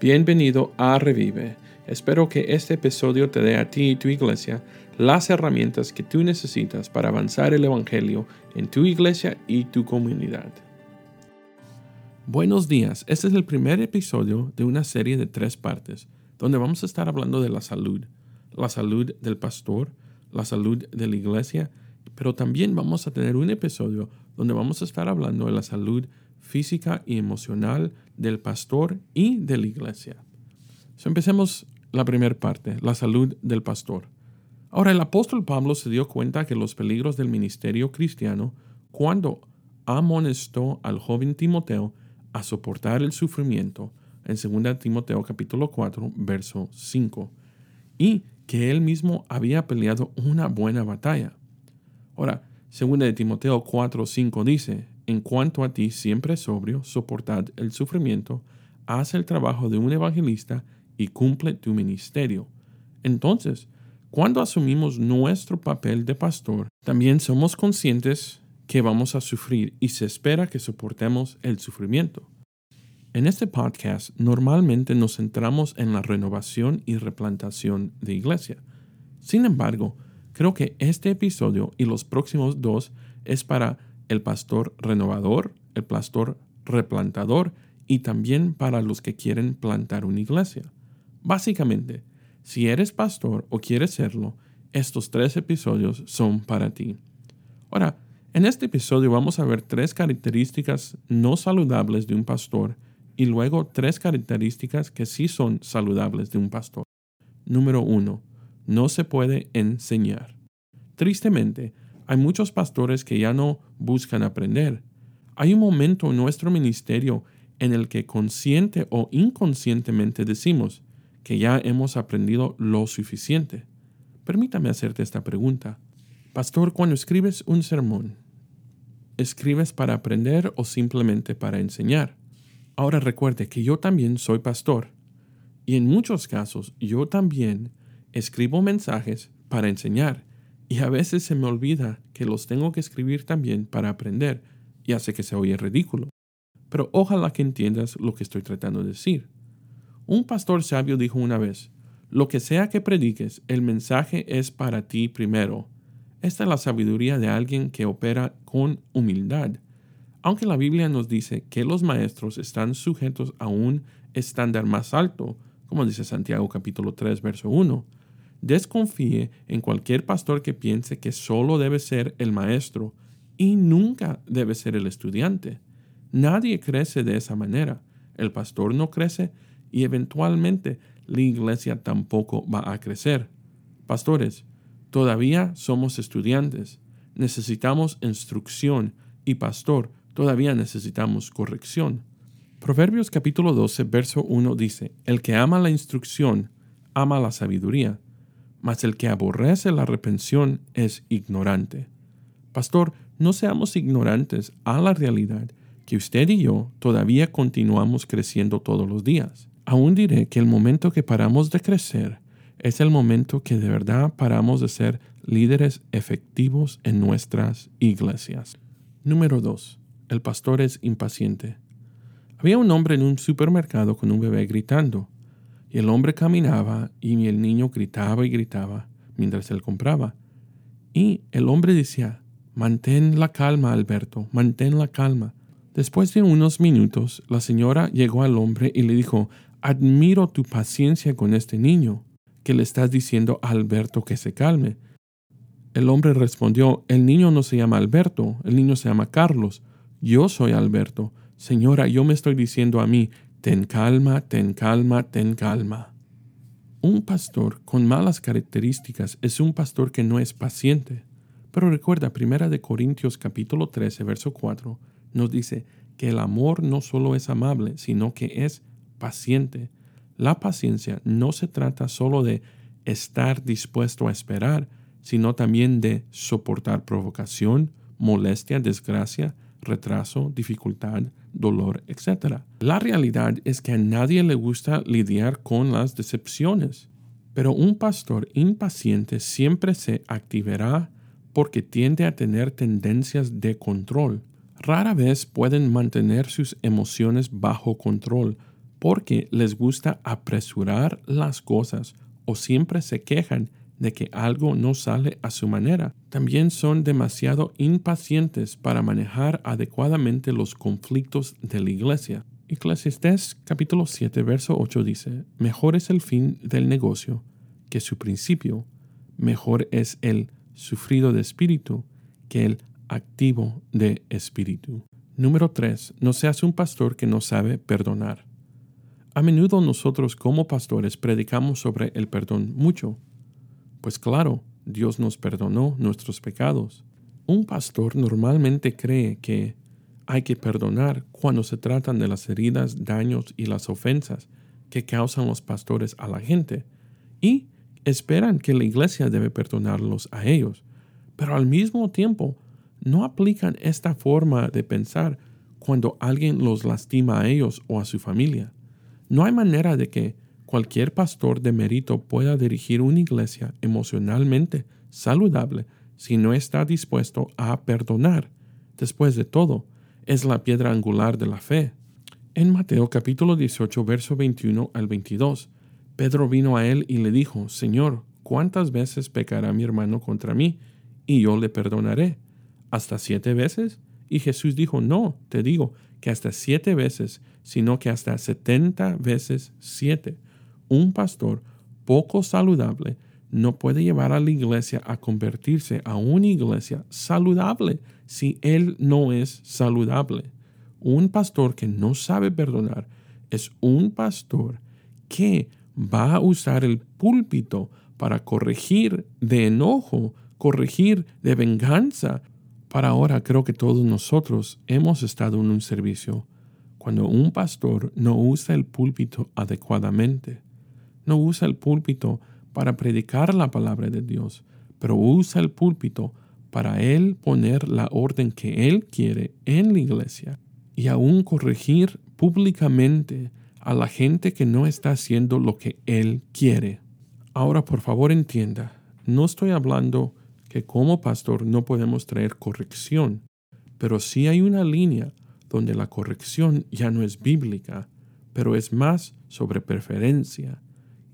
Bienvenido a Revive. Espero que este episodio te dé a ti y tu iglesia las herramientas que tú necesitas para avanzar el Evangelio en tu iglesia y tu comunidad. Buenos días, este es el primer episodio de una serie de tres partes, donde vamos a estar hablando de la salud, la salud del pastor, la salud de la iglesia, pero también vamos a tener un episodio donde vamos a estar hablando de la salud física y emocional del pastor y de la iglesia. empecemos la primera parte, la salud del pastor. Ahora, el apóstol Pablo se dio cuenta que los peligros del ministerio cristiano cuando amonestó al joven Timoteo a soportar el sufrimiento en 2 Timoteo capítulo 4, verso 5, y que él mismo había peleado una buena batalla. Ahora, 2 Timoteo 4, 5 dice, en cuanto a ti, siempre sobrio, soportad el sufrimiento, haz el trabajo de un evangelista y cumple tu ministerio. Entonces, cuando asumimos nuestro papel de pastor, también somos conscientes que vamos a sufrir y se espera que soportemos el sufrimiento. En este podcast normalmente nos centramos en la renovación y replantación de iglesia. Sin embargo, creo que este episodio y los próximos dos es para el pastor renovador, el pastor replantador y también para los que quieren plantar una iglesia. Básicamente, si eres pastor o quieres serlo, estos tres episodios son para ti. Ahora, en este episodio vamos a ver tres características no saludables de un pastor y luego tres características que sí son saludables de un pastor. Número uno, no se puede enseñar. Tristemente, hay muchos pastores que ya no buscan aprender. Hay un momento en nuestro ministerio en el que consciente o inconscientemente decimos que ya hemos aprendido lo suficiente. Permítame hacerte esta pregunta. Pastor, cuando escribes un sermón, ¿escribes para aprender o simplemente para enseñar? Ahora recuerde que yo también soy pastor y en muchos casos yo también escribo mensajes para enseñar y a veces se me olvida que los tengo que escribir también para aprender y hace que se oye ridículo. Pero ojalá que entiendas lo que estoy tratando de decir. Un pastor sabio dijo una vez, lo que sea que prediques, el mensaje es para ti primero. Esta es la sabiduría de alguien que opera con humildad. Aunque la Biblia nos dice que los maestros están sujetos a un estándar más alto, como dice Santiago capítulo 3 verso 1, Desconfíe en cualquier pastor que piense que solo debe ser el maestro y nunca debe ser el estudiante. Nadie crece de esa manera. El pastor no crece y eventualmente la iglesia tampoco va a crecer. Pastores, todavía somos estudiantes. Necesitamos instrucción y pastor, todavía necesitamos corrección. Proverbios capítulo 12, verso 1 dice, El que ama la instrucción, ama la sabiduría mas el que aborrece la reprensión es ignorante. Pastor, no seamos ignorantes a la realidad que usted y yo todavía continuamos creciendo todos los días. Aún diré que el momento que paramos de crecer es el momento que de verdad paramos de ser líderes efectivos en nuestras iglesias. Número 2. El pastor es impaciente. Había un hombre en un supermercado con un bebé gritando. Y el hombre caminaba y el niño gritaba y gritaba mientras él compraba. Y el hombre decía, mantén la calma, Alberto, mantén la calma. Después de unos minutos, la señora llegó al hombre y le dijo, admiro tu paciencia con este niño, que le estás diciendo a Alberto que se calme. El hombre respondió, el niño no se llama Alberto, el niño se llama Carlos. Yo soy Alberto. Señora, yo me estoy diciendo a mí, Ten calma, ten calma, ten calma. Un pastor con malas características es un pastor que no es paciente. Pero recuerda, Primera de Corintios capítulo 13, verso 4, nos dice que el amor no solo es amable, sino que es paciente. La paciencia no se trata solo de estar dispuesto a esperar, sino también de soportar provocación, molestia, desgracia, retraso, dificultad, dolor, etc. La realidad es que a nadie le gusta lidiar con las decepciones, pero un pastor impaciente siempre se activará porque tiende a tener tendencias de control. Rara vez pueden mantener sus emociones bajo control porque les gusta apresurar las cosas o siempre se quejan de que algo no sale a su manera. También son demasiado impacientes para manejar adecuadamente los conflictos de la iglesia. Eclesiastés capítulo 7 verso 8 dice, Mejor es el fin del negocio que su principio, mejor es el sufrido de espíritu que el activo de espíritu. Número 3. No seas un pastor que no sabe perdonar. A menudo nosotros como pastores predicamos sobre el perdón mucho. Pues claro, Dios nos perdonó nuestros pecados. Un pastor normalmente cree que hay que perdonar cuando se tratan de las heridas, daños y las ofensas que causan los pastores a la gente y esperan que la iglesia debe perdonarlos a ellos. Pero al mismo tiempo no aplican esta forma de pensar cuando alguien los lastima a ellos o a su familia. No hay manera de que cualquier pastor de mérito pueda dirigir una iglesia emocionalmente saludable si no está dispuesto a perdonar. Después de todo, es la piedra angular de la fe. En Mateo capítulo 18, verso 21 al 22, Pedro vino a él y le dijo, Señor, ¿cuántas veces pecará mi hermano contra mí? Y yo le perdonaré ¿Hasta siete veces? Y Jesús dijo, no, te digo que hasta siete veces, sino que hasta setenta veces siete. Un pastor poco saludable no puede llevar a la iglesia a convertirse a una iglesia saludable si él no es saludable. Un pastor que no sabe perdonar es un pastor que va a usar el púlpito para corregir de enojo, corregir de venganza, para ahora creo que todos nosotros hemos estado en un servicio cuando un pastor no usa el púlpito adecuadamente. No usa el púlpito para predicar la palabra de Dios, pero usa el púlpito para él poner la orden que él quiere en la iglesia y aún corregir públicamente a la gente que no está haciendo lo que él quiere. Ahora, por favor, entienda, no estoy hablando que como pastor no podemos traer corrección, pero sí hay una línea donde la corrección ya no es bíblica, pero es más sobre preferencia.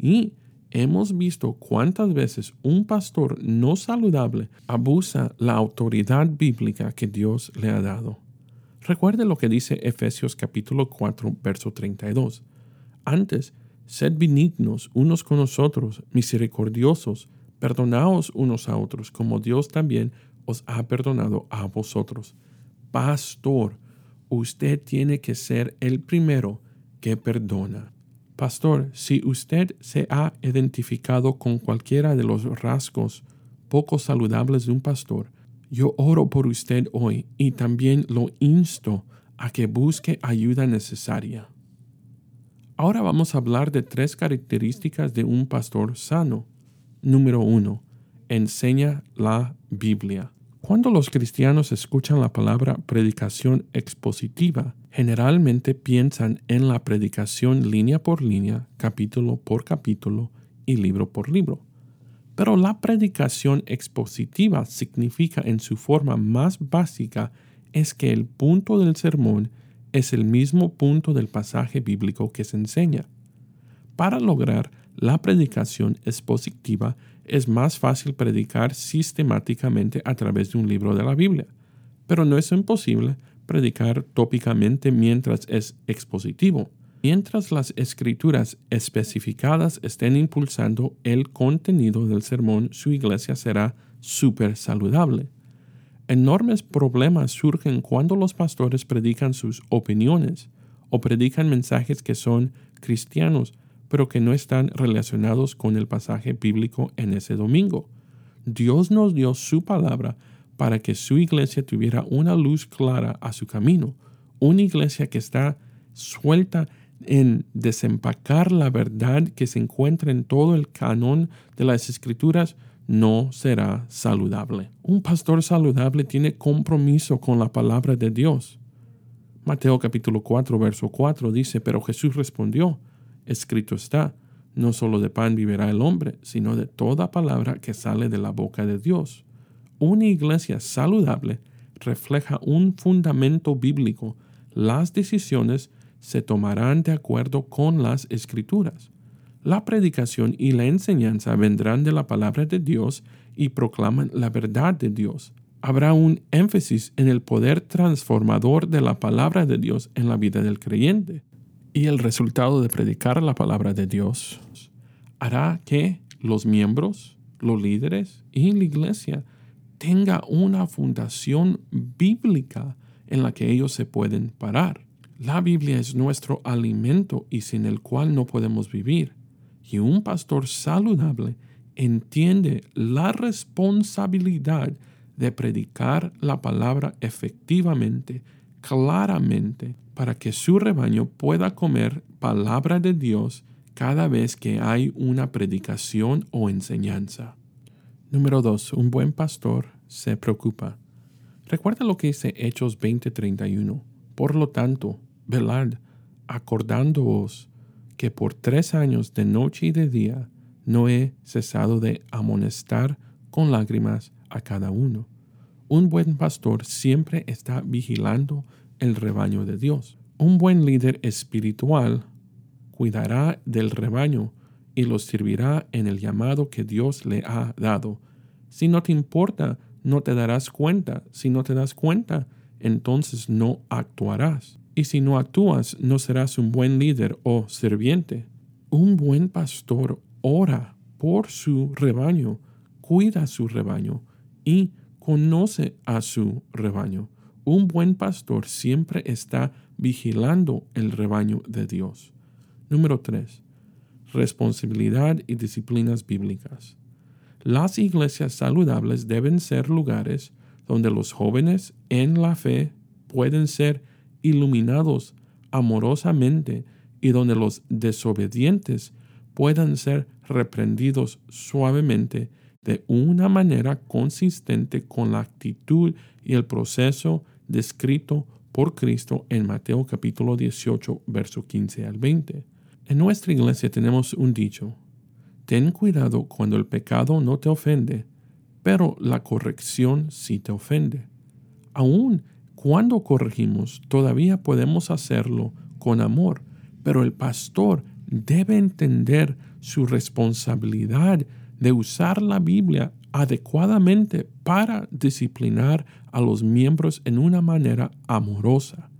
Y hemos visto cuántas veces un pastor no saludable abusa la autoridad bíblica que Dios le ha dado. Recuerde lo que dice Efesios capítulo 4, verso 32. Antes, sed benignos unos con nosotros, misericordiosos, Perdonaos unos a otros, como Dios también os ha perdonado a vosotros. Pastor, usted tiene que ser el primero que perdona. Pastor, si usted se ha identificado con cualquiera de los rasgos poco saludables de un pastor, yo oro por usted hoy y también lo insto a que busque ayuda necesaria. Ahora vamos a hablar de tres características de un pastor sano. Número uno, enseña la Biblia. Cuando los cristianos escuchan la palabra predicación expositiva, generalmente piensan en la predicación línea por línea, capítulo por capítulo y libro por libro. Pero la predicación expositiva significa en su forma más básica es que el punto del sermón es el mismo punto del pasaje bíblico que se enseña. Para lograr la predicación expositiva es más fácil predicar sistemáticamente a través de un libro de la Biblia, pero no es imposible predicar tópicamente mientras es expositivo. Mientras las escrituras especificadas estén impulsando el contenido del sermón, su iglesia será súper saludable. Enormes problemas surgen cuando los pastores predican sus opiniones o predican mensajes que son cristianos, pero que no están relacionados con el pasaje bíblico en ese domingo. Dios nos dio su palabra para que su iglesia tuviera una luz clara a su camino, una iglesia que está suelta en desempacar la verdad que se encuentra en todo el canon de las escrituras, no será saludable. Un pastor saludable tiene compromiso con la palabra de Dios. Mateo capítulo 4, verso 4 dice, pero Jesús respondió, Escrito está, no solo de pan vivirá el hombre, sino de toda palabra que sale de la boca de Dios. Una iglesia saludable refleja un fundamento bíblico. Las decisiones se tomarán de acuerdo con las escrituras. La predicación y la enseñanza vendrán de la palabra de Dios y proclaman la verdad de Dios. Habrá un énfasis en el poder transformador de la palabra de Dios en la vida del creyente. Y el resultado de predicar la palabra de Dios hará que los miembros, los líderes y la iglesia tenga una fundación bíblica en la que ellos se pueden parar. La Biblia es nuestro alimento y sin el cual no podemos vivir. Y un pastor saludable entiende la responsabilidad de predicar la palabra efectivamente, claramente, para que su rebaño pueda comer palabra de Dios cada vez que hay una predicación o enseñanza. Número 2. Un buen pastor se preocupa. Recuerda lo que dice Hechos 20:31. Por lo tanto, velad, acordándoos que por tres años de noche y de día no he cesado de amonestar con lágrimas a cada uno. Un buen pastor siempre está vigilando el rebaño de Dios. Un buen líder espiritual cuidará del rebaño y los servirá en el llamado que Dios le ha dado. Si no te importa, no te darás cuenta. Si no te das cuenta, entonces no actuarás. Y si no actúas, no serás un buen líder o serviente. Un buen pastor ora por su rebaño, cuida su rebaño y conoce a su rebaño. Un buen pastor siempre está vigilando el rebaño de Dios. Número 3. Responsabilidad y disciplinas bíblicas. Las iglesias saludables deben ser lugares donde los jóvenes en la fe pueden ser iluminados amorosamente y donde los desobedientes puedan ser reprendidos suavemente de una manera consistente con la actitud y el proceso descrito por Cristo en Mateo capítulo 18, verso 15 al 20. En nuestra iglesia tenemos un dicho, ten cuidado cuando el pecado no te ofende, pero la corrección sí te ofende. Aún cuando corregimos, todavía podemos hacerlo con amor, pero el pastor debe entender su responsabilidad de usar la Biblia adecuadamente para disciplinar a los miembros en una manera amorosa.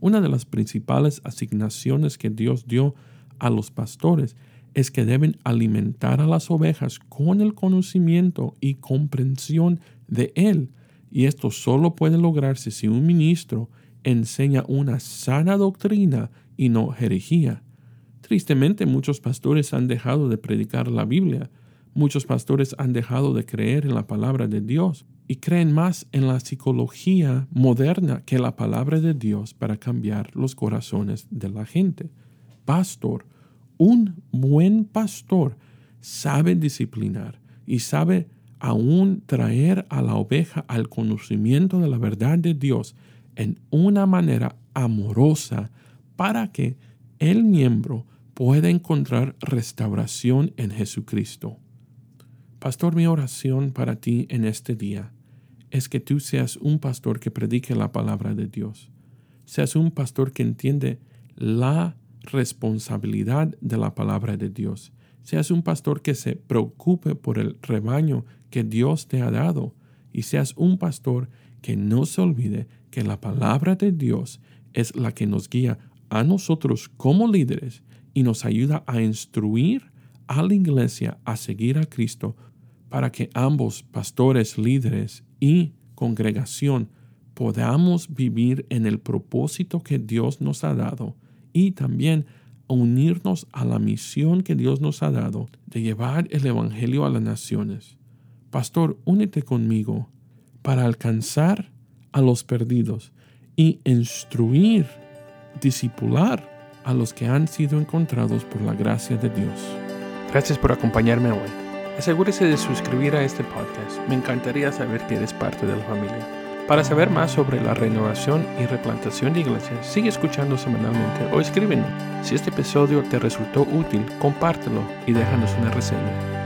Una de las principales asignaciones que Dios dio a los pastores es que deben alimentar a las ovejas con el conocimiento y comprensión de Él y esto solo puede lograrse si un ministro enseña una sana doctrina y no herejía. Tristemente muchos pastores han dejado de predicar la Biblia, muchos pastores han dejado de creer en la palabra de Dios y creen más en la psicología moderna que la palabra de Dios para cambiar los corazones de la gente. Pastor, un buen pastor sabe disciplinar y sabe aún traer a la oveja al conocimiento de la verdad de Dios en una manera amorosa para que el miembro pueda encontrar restauración en Jesucristo. Pastor, mi oración para ti en este día es que tú seas un pastor que predique la palabra de Dios. Seas un pastor que entiende la responsabilidad de la palabra de Dios. Seas un pastor que se preocupe por el rebaño que Dios te ha dado y seas un pastor que no se olvide que la palabra de Dios es la que nos guía a nosotros como líderes y nos ayuda a instruir a la iglesia a seguir a Cristo para que ambos pastores, líderes y congregación podamos vivir en el propósito que Dios nos ha dado y también unirnos a la misión que Dios nos ha dado de llevar el Evangelio a las naciones. Pastor, únete conmigo para alcanzar a los perdidos y instruir, discipular a los que han sido encontrados por la gracia de Dios. Gracias por acompañarme hoy. Asegúrese de suscribir a este podcast. Me encantaría saber que eres parte de la familia. Para saber más sobre la renovación y replantación de iglesias, sigue escuchando semanalmente o escríbenos. Si este episodio te resultó útil, compártelo y déjanos una reseña.